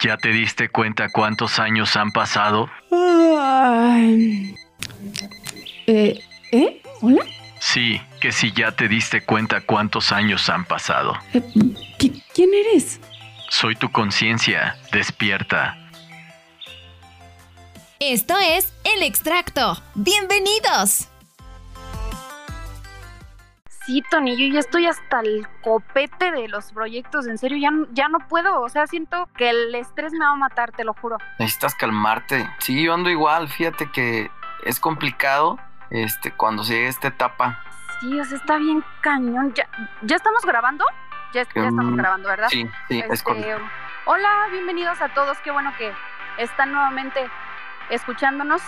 ¿Ya te diste cuenta cuántos años han pasado? Eh, ¿Eh? ¿Hola? Sí, que si ya te diste cuenta cuántos años han pasado. Eh, ¿qui- ¿Quién eres? Soy tu conciencia, despierta. Esto es El Extracto. ¡Bienvenidos! Sí, Tony, yo ya estoy hasta el copete de los proyectos, en serio, ya, no- ya no puedo, o sea, siento que el estrés me va a matar, te lo juro. Necesitas calmarte. Sí, yo ando igual. Fíjate que es complicado este, cuando se llega esta etapa. Sí, o sea, está bien cañón. ¿Ya, ¿ya estamos grabando? Ya, ya estamos Mm, grabando, ¿verdad? Sí, sí, es Este, correcto. hola, bienvenidos a todos, qué bueno que están nuevamente escuchándonos.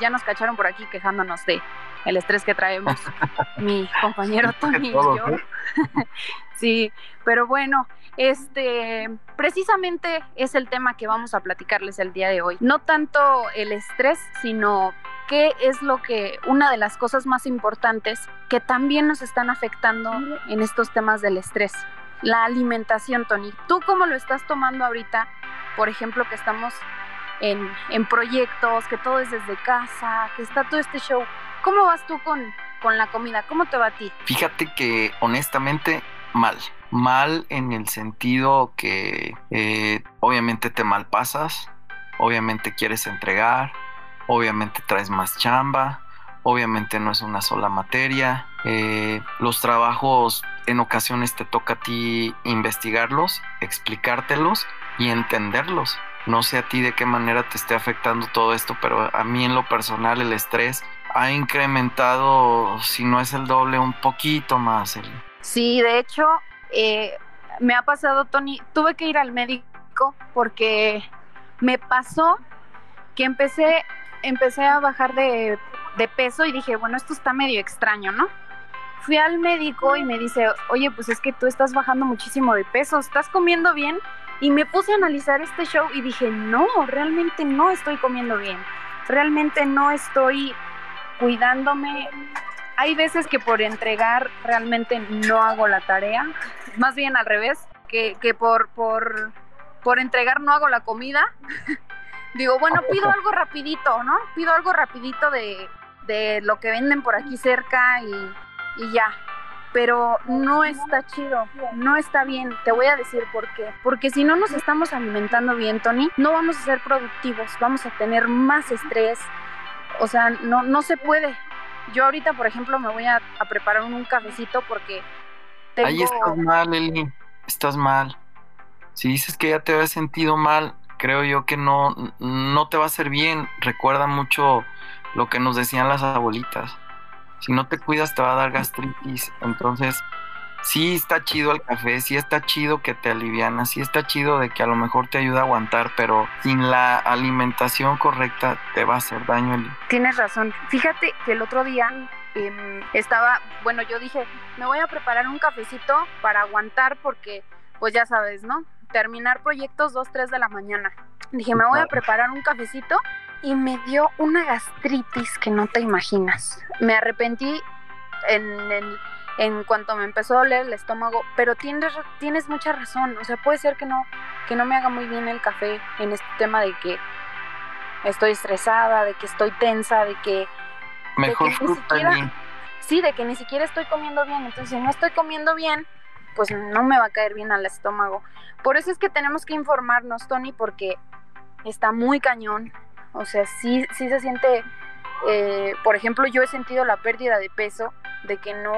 Ya nos cacharon por aquí quejándonos de el estrés que traemos mi compañero Tony y yo. ¿eh? Sí, pero bueno, este precisamente es el tema que vamos a platicarles el día de hoy. No tanto el estrés, sino qué es lo que una de las cosas más importantes que también nos están afectando en estos temas del estrés. La alimentación, Tony. ¿Tú cómo lo estás tomando ahorita? Por ejemplo, que estamos en, en proyectos, que todo es desde casa, que está todo este show. ¿Cómo vas tú con, con la comida? ¿Cómo te va a ti? Fíjate que honestamente mal. Mal en el sentido que eh, obviamente te malpasas, obviamente quieres entregar, obviamente traes más chamba, obviamente no es una sola materia. eh, los trabajos en ocasiones te toca a ti investigarlos, explicártelos y entenderlos. No sé a ti de qué manera te esté afectando todo esto, pero a mí en lo personal el estrés ha incrementado, si no es el doble, un poquito más. Sí, de hecho, eh, me ha pasado, Tony, tuve que ir al médico porque me pasó que empecé, empecé a bajar de, de peso y dije, bueno, esto está medio extraño, ¿no? Fui al médico y me dice, oye, pues es que tú estás bajando muchísimo de peso, ¿estás comiendo bien? Y me puse a analizar este show y dije, no, realmente no estoy comiendo bien, realmente no estoy cuidándome. Hay veces que por entregar realmente no hago la tarea, más bien al revés, que, que por, por, por entregar no hago la comida. Digo, bueno, pido algo rapidito, ¿no? Pido algo rapidito de, de lo que venden por aquí cerca y, y ya. Pero no está chido, no está bien. Te voy a decir por qué. Porque si no nos estamos alimentando bien, Tony, no vamos a ser productivos, vamos a tener más estrés. O sea, no, no se puede. Yo ahorita, por ejemplo, me voy a, preparar un cafecito porque tengo... Ahí estás mal, Eli. Estás mal. Si dices que ya te habías sentido mal, creo yo que no, no te va a hacer bien. Recuerda mucho lo que nos decían las abuelitas. Si no te cuidas, te va a dar gastritis. Entonces, sí está chido el café, sí está chido que te aliviana, sí está chido de que a lo mejor te ayuda a aguantar, pero sin la alimentación correcta te va a hacer daño, Eli. Tienes razón. Fíjate que el otro día em, estaba, bueno, yo dije, me voy a preparar un cafecito para aguantar porque, pues ya sabes, ¿no? Terminar proyectos 2, 3 de la mañana. Dije, me voy a preparar un cafecito y me dio una gastritis que no te imaginas. Me arrepentí en, en, en cuanto me empezó a doler el estómago, pero tienes, tienes mucha razón. O sea, puede ser que no, que no me haga muy bien el café en este tema de que estoy estresada, de que estoy tensa, de que Mejor ni fruta, siquiera- sí, de que ni siquiera estoy comiendo bien. Entonces, si no estoy comiendo bien, pues no me va a caer bien al estómago. Por eso es que tenemos que informarnos, Tony, porque está muy cañón. O sea, sí, sí se siente, eh, por ejemplo, yo he sentido la pérdida de peso, de que no,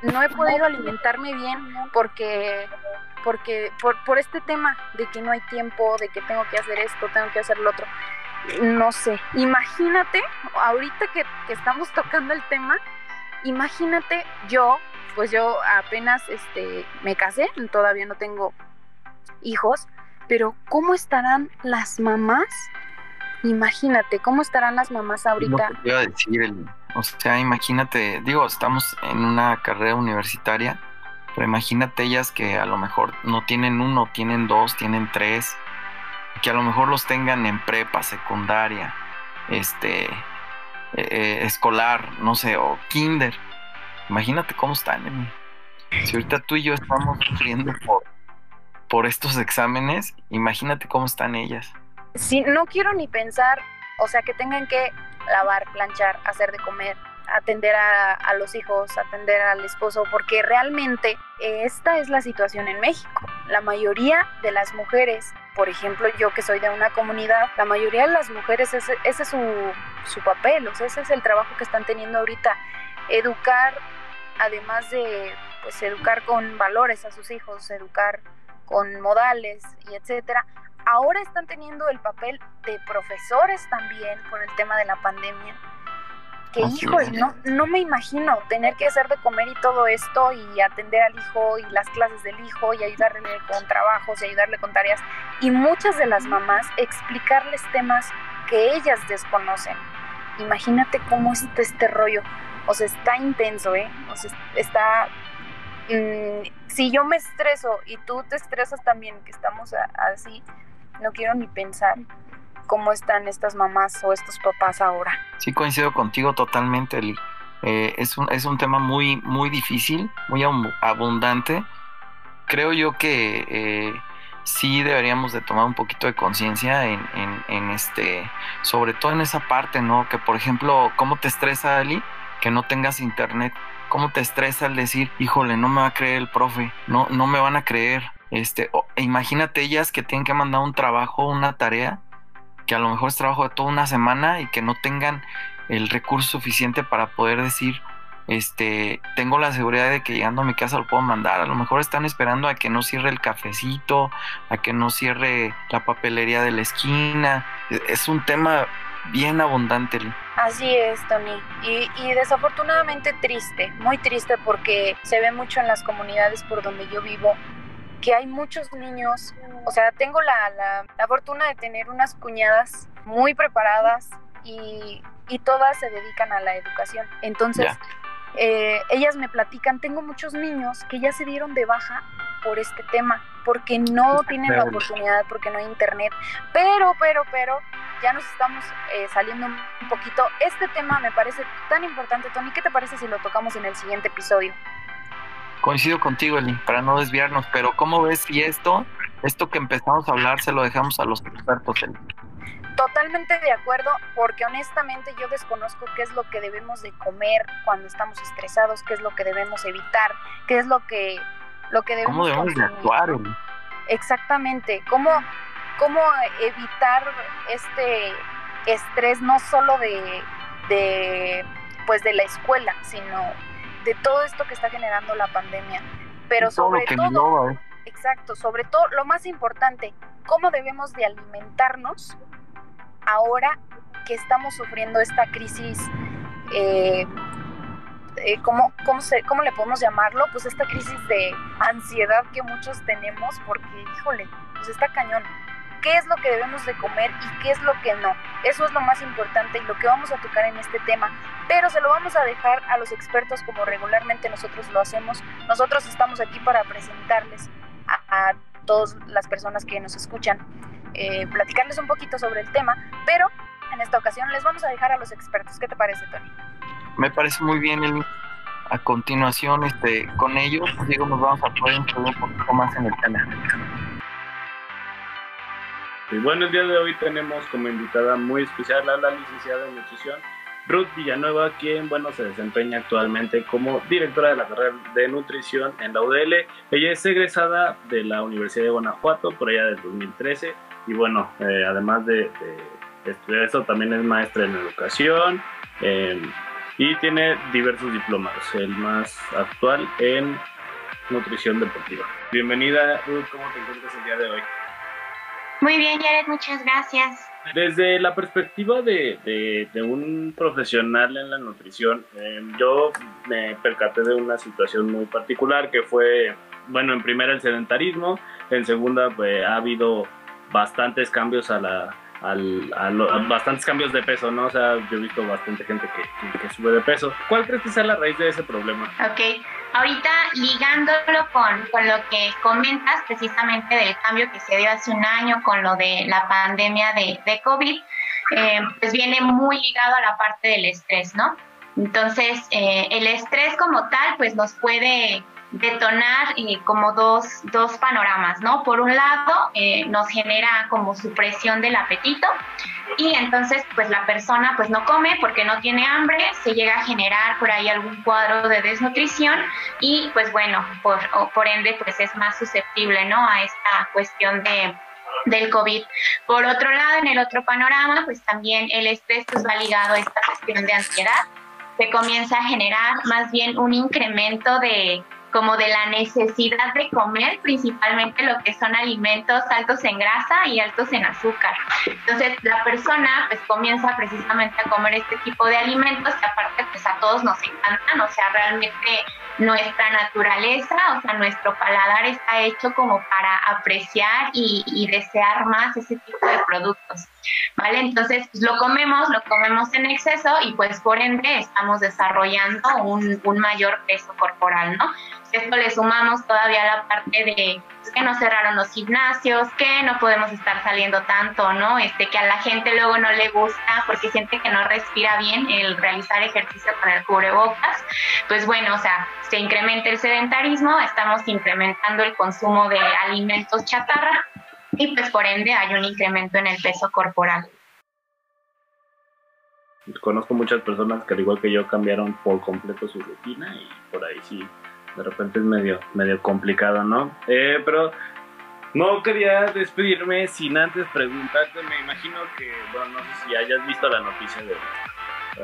no he podido alimentarme bien porque, porque por, por este tema de que no hay tiempo, de que tengo que hacer esto, tengo que hacer lo otro. No sé, imagínate, ahorita que, que estamos tocando el tema, imagínate yo, pues yo apenas este, me casé, todavía no tengo hijos, pero ¿cómo estarán las mamás? Imagínate, ¿cómo estarán las mamás ahorita? Lo que te iba a decir. O sea, imagínate, digo, estamos en una carrera universitaria, pero imagínate ellas que a lo mejor no tienen uno, tienen dos, tienen tres, que a lo mejor los tengan en prepa, secundaria, este, eh, eh, escolar, no sé, o kinder. Imagínate cómo están, Eli. Si ahorita tú y yo estamos sufriendo por, por estos exámenes, imagínate cómo están ellas. Sí, no quiero ni pensar, o sea, que tengan que lavar, planchar, hacer de comer, atender a, a, los hijos, atender al esposo, porque realmente esta es la situación en México. La mayoría de las mujeres, por ejemplo, yo que soy de una comunidad, la mayoría de las mujeres, ese, ese es su, su papel, o sea, ese es el trabajo que están teniendo ahorita, educar, además de pues educar con valores a sus hijos, educar con modales y etcétera, ahora están teniendo el papel de profesores también por el tema de la pandemia que hijo, no, no me imagino tener que hacer de comer y todo esto y atender al hijo y las clases del hijo y ayudarle con trabajos y ayudarle con tareas y muchas de las mamás explicarles temas que ellas desconocen. Imagínate cómo está este rollo. O sea, está intenso, ¿eh? O sea, está... Mmm, si yo me estreso y tú te estresas también, que estamos así, no quiero ni pensar cómo están estas mamás o estos papás ahora. Sí, coincido contigo totalmente, Eli. Eh, es, un, es un tema muy, muy difícil, muy abundante. Creo yo que eh, sí deberíamos de tomar un poquito de conciencia en, en, en, este, sobre todo en esa parte, ¿no? Que por ejemplo, ¿cómo te estresa, Eli? Que no tengas internet. ¿Cómo te estresa el decir, híjole, no me va a creer el profe, no, no me van a creer? Este, e imagínate ellas que tienen que mandar un trabajo, una tarea, que a lo mejor es trabajo de toda una semana y que no tengan el recurso suficiente para poder decir, este, tengo la seguridad de que llegando a mi casa lo puedo mandar. A lo mejor están esperando a que no cierre el cafecito, a que no cierre la papelería de la esquina. E, es un tema bien abundante. Así es, Tony. Y, y, desafortunadamente triste, muy triste porque se ve mucho en las comunidades por donde yo vivo que hay muchos niños, o sea, tengo la, la, la fortuna de tener unas cuñadas muy preparadas y, y, todas se dedican a la educación. Entonces, yeah. eh, ellas me platican, tengo muchos niños que ya se dieron de baja por este tema, porque no tienen la oportunidad, porque no hay internet, pero, pero, pero, ya nos estamos eh, saliendo un poquito. Este tema me parece tan importante, Tony, ¿qué te parece si lo tocamos en el siguiente episodio? Coincido contigo, Eli, para no desviarnos, pero ¿cómo ves si esto, esto que empezamos a hablar, se lo dejamos a los expertos, Eli? Totalmente de acuerdo, porque honestamente yo desconozco qué es lo que debemos de comer cuando estamos estresados, qué es lo que debemos evitar, qué es lo que, lo que debemos ¿Cómo debemos de actuar? Eli? Exactamente, cómo, cómo evitar este estrés no solo de, de, pues de la escuela, sino de todo esto que está generando la pandemia. Pero todo sobre todo, engloba, ¿eh? exacto, sobre todo, lo más importante, cómo debemos de alimentarnos ahora que estamos sufriendo esta crisis, eh, eh, ¿cómo, cómo, se, ¿cómo le podemos llamarlo? Pues esta crisis de ansiedad que muchos tenemos, porque, híjole, pues está cañón. ¿Qué es lo que debemos de comer y qué es lo que no? Eso es lo más importante y lo que vamos a tocar en este tema. Pero se lo vamos a dejar a los expertos como regularmente nosotros lo hacemos. Nosotros estamos aquí para presentarles a, a todas las personas que nos escuchan, eh, platicarles un poquito sobre el tema, pero en esta ocasión les vamos a dejar a los expertos. ¿Qué te parece, Tony? Me parece muy bien, Eli. A continuación, este, con ellos, digo, nos vamos a poder incluir un poquito más en el tema. Y bueno, el día de hoy tenemos como invitada muy especial a la licenciada en nutrición Ruth Villanueva, quien bueno se desempeña actualmente como directora de la carrera de nutrición en la UDL. Ella es egresada de la Universidad de Guanajuato por allá del 2013 y bueno, eh, además de, estudiar eso, también es maestra en educación eh, y tiene diversos diplomados, el más actual en nutrición deportiva. Bienvenida Ruth, ¿cómo te encuentras el día de hoy? Muy bien, Jared, muchas gracias. Desde la perspectiva de, de, de un profesional en la nutrición, eh, yo me percaté de una situación muy particular que fue, bueno, en primera el sedentarismo, en segunda pues, ha habido bastantes cambios a la, al, a lo, a bastantes cambios de peso, ¿no? O sea, yo he visto bastante gente que, que, que, sube de peso. ¿Cuál crees que sea la raíz de ese problema? Ok, ahorita ligándolo con, con lo que comentas precisamente del cambio que se dio hace un año con lo de la pandemia de, COVID, eh, pues viene muy ligado a la parte del estrés, ¿no? Entonces, eh, el estrés como tal, pues nos puede detonar eh, como dos, dos, panoramas, ¿no? Por un lado, eh, nos genera como supresión del apetito y entonces pues la persona pues no come porque no tiene hambre, se llega a generar por ahí algún cuadro de desnutrición y pues bueno, por, por ende pues es más susceptible, ¿no? A esta cuestión de del COVID. Por otro lado, en el otro panorama, pues también el estrés pues, va ligado a esta cuestión de ansiedad. Se comienza a generar más bien un incremento de como de la necesidad de comer, principalmente lo que son alimentos altos en grasa y altos en azúcar. Entonces la persona pues comienza precisamente a comer este tipo de alimentos que aparte pues a todos nos encantan, o sea, realmente nuestra naturaleza, o sea, nuestro paladar está hecho como para apreciar y, desear más ese tipo de productos, ¿vale? Entonces, pues, lo comemos, lo comemos en exceso y pues por ende estamos desarrollando un, un mayor peso corporal, ¿no? esto le sumamos todavía la parte de que nos cerraron los gimnasios, que no podemos estar saliendo tanto, ¿no? Este, que a la gente luego no le gusta porque siente que no respira bien el realizar ejercicio con el cubrebocas. Pues bueno, o sea, se incrementa el sedentarismo, estamos incrementando el consumo de alimentos chatarra y pues por ende hay un incremento en el peso corporal. Conozco muchas personas que al igual que yo cambiaron por completo su rutina y por ahí sí de repente es medio, medio complicado, ¿no? Eh, pero no quería despedirme sin antes preguntarte, me imagino que, bueno, no sé si hayas visto la noticia de...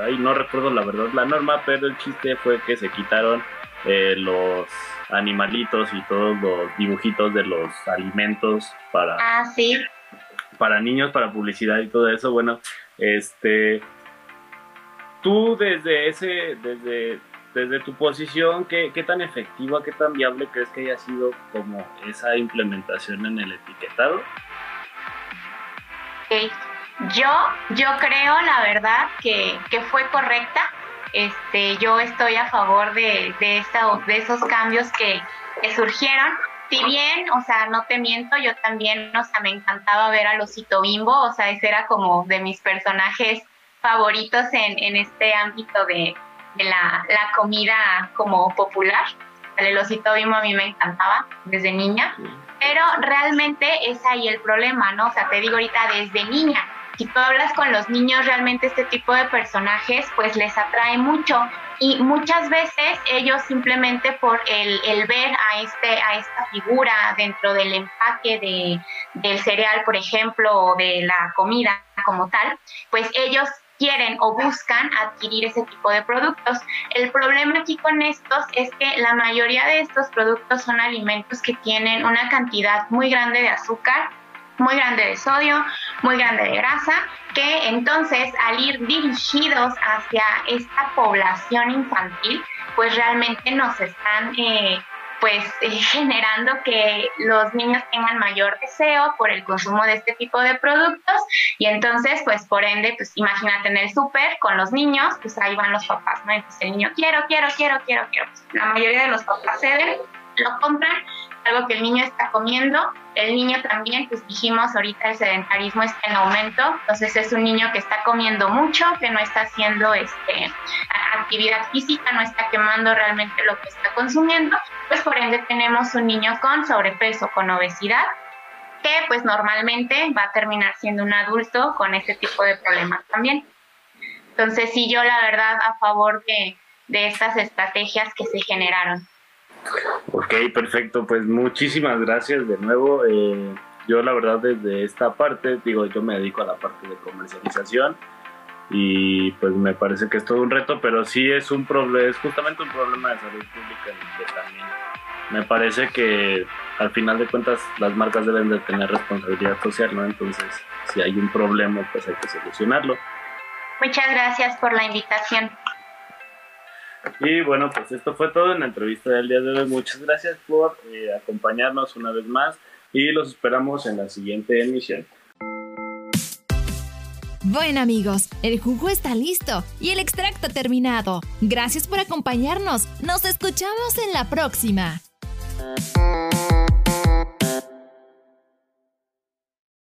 Ay, no recuerdo la verdad la norma, pero el chiste fue que se quitaron eh, los animalitos y todos los dibujitos de los alimentos para... Ah, sí. Para niños, para publicidad y todo eso. Bueno, este... Tú desde ese, desde desde tu posición, ¿qué, ¿qué, tan efectiva, qué tan viable crees que haya sido como esa implementación en el etiquetado? Yo, yo creo, la verdad, que, que, fue correcta. Este, yo estoy a favor de, de esos cambios que, que, surgieron. Si bien, o sea, no te miento, yo también, o sea, me encantaba ver a Osito Bimbo, o sea, ese era como de mis personajes favoritos en, en este ámbito de, la, la comida como popular. El osito bimbo a mí me encantaba desde niña, pero realmente es ahí el problema, ¿no? O sea, te digo ahorita desde niña, si tú hablas con los niños, realmente este tipo de personajes pues les atrae mucho y muchas veces ellos simplemente por el, ver a, este, a esta figura dentro del empaque de, del cereal, por ejemplo, o de la comida como tal, pues ellos quieren o buscan adquirir ese tipo de productos. El problema aquí con estos es que la mayoría de estos productos son alimentos que tienen una cantidad muy grande de azúcar, muy grande de sodio, muy grande de grasa, que entonces al ir dirigidos hacia esta población infantil, pues realmente nos están eh, pues eh, generando que los niños tengan mayor deseo por el consumo de este tipo de productos y entonces pues por ende pues imagínate en el súper con los niños pues ahí van los papás, ¿no? Entonces el niño quiero, quiero, quiero, quiero, quiero. La mayoría de los papás ceden, lo compran algo que el niño está comiendo. El niño también, pues dijimos ahorita el sedentarismo está en aumento, entonces es un niño que está comiendo mucho, que no está haciendo este, actividad física, no está quemando realmente lo que está consumiendo, pues por ende tenemos un niño con sobrepeso, con obesidad, que pues normalmente va a terminar siendo un adulto con este tipo de problemas también. Entonces sí, yo la verdad a favor de, de estas estrategias que se generaron. Ok, perfecto. Pues muchísimas gracias de nuevo. Eh, yo la verdad desde esta parte, digo, yo me dedico a la parte de comercialización y pues me parece que es todo un reto, pero sí es un problema, es justamente un problema de salud pública también me parece que al final de cuentas las marcas deben de tener responsabilidad social, ¿no? Entonces, si hay un problema, pues hay que solucionarlo. Muchas gracias por la invitación. Y bueno, pues esto fue todo en la entrevista del día de hoy. Muchas gracias por eh, acompañarnos una vez más y los esperamos en la siguiente emisión. Bueno amigos, el jugo está listo y el extracto terminado. Gracias por acompañarnos. Nos escuchamos en la próxima.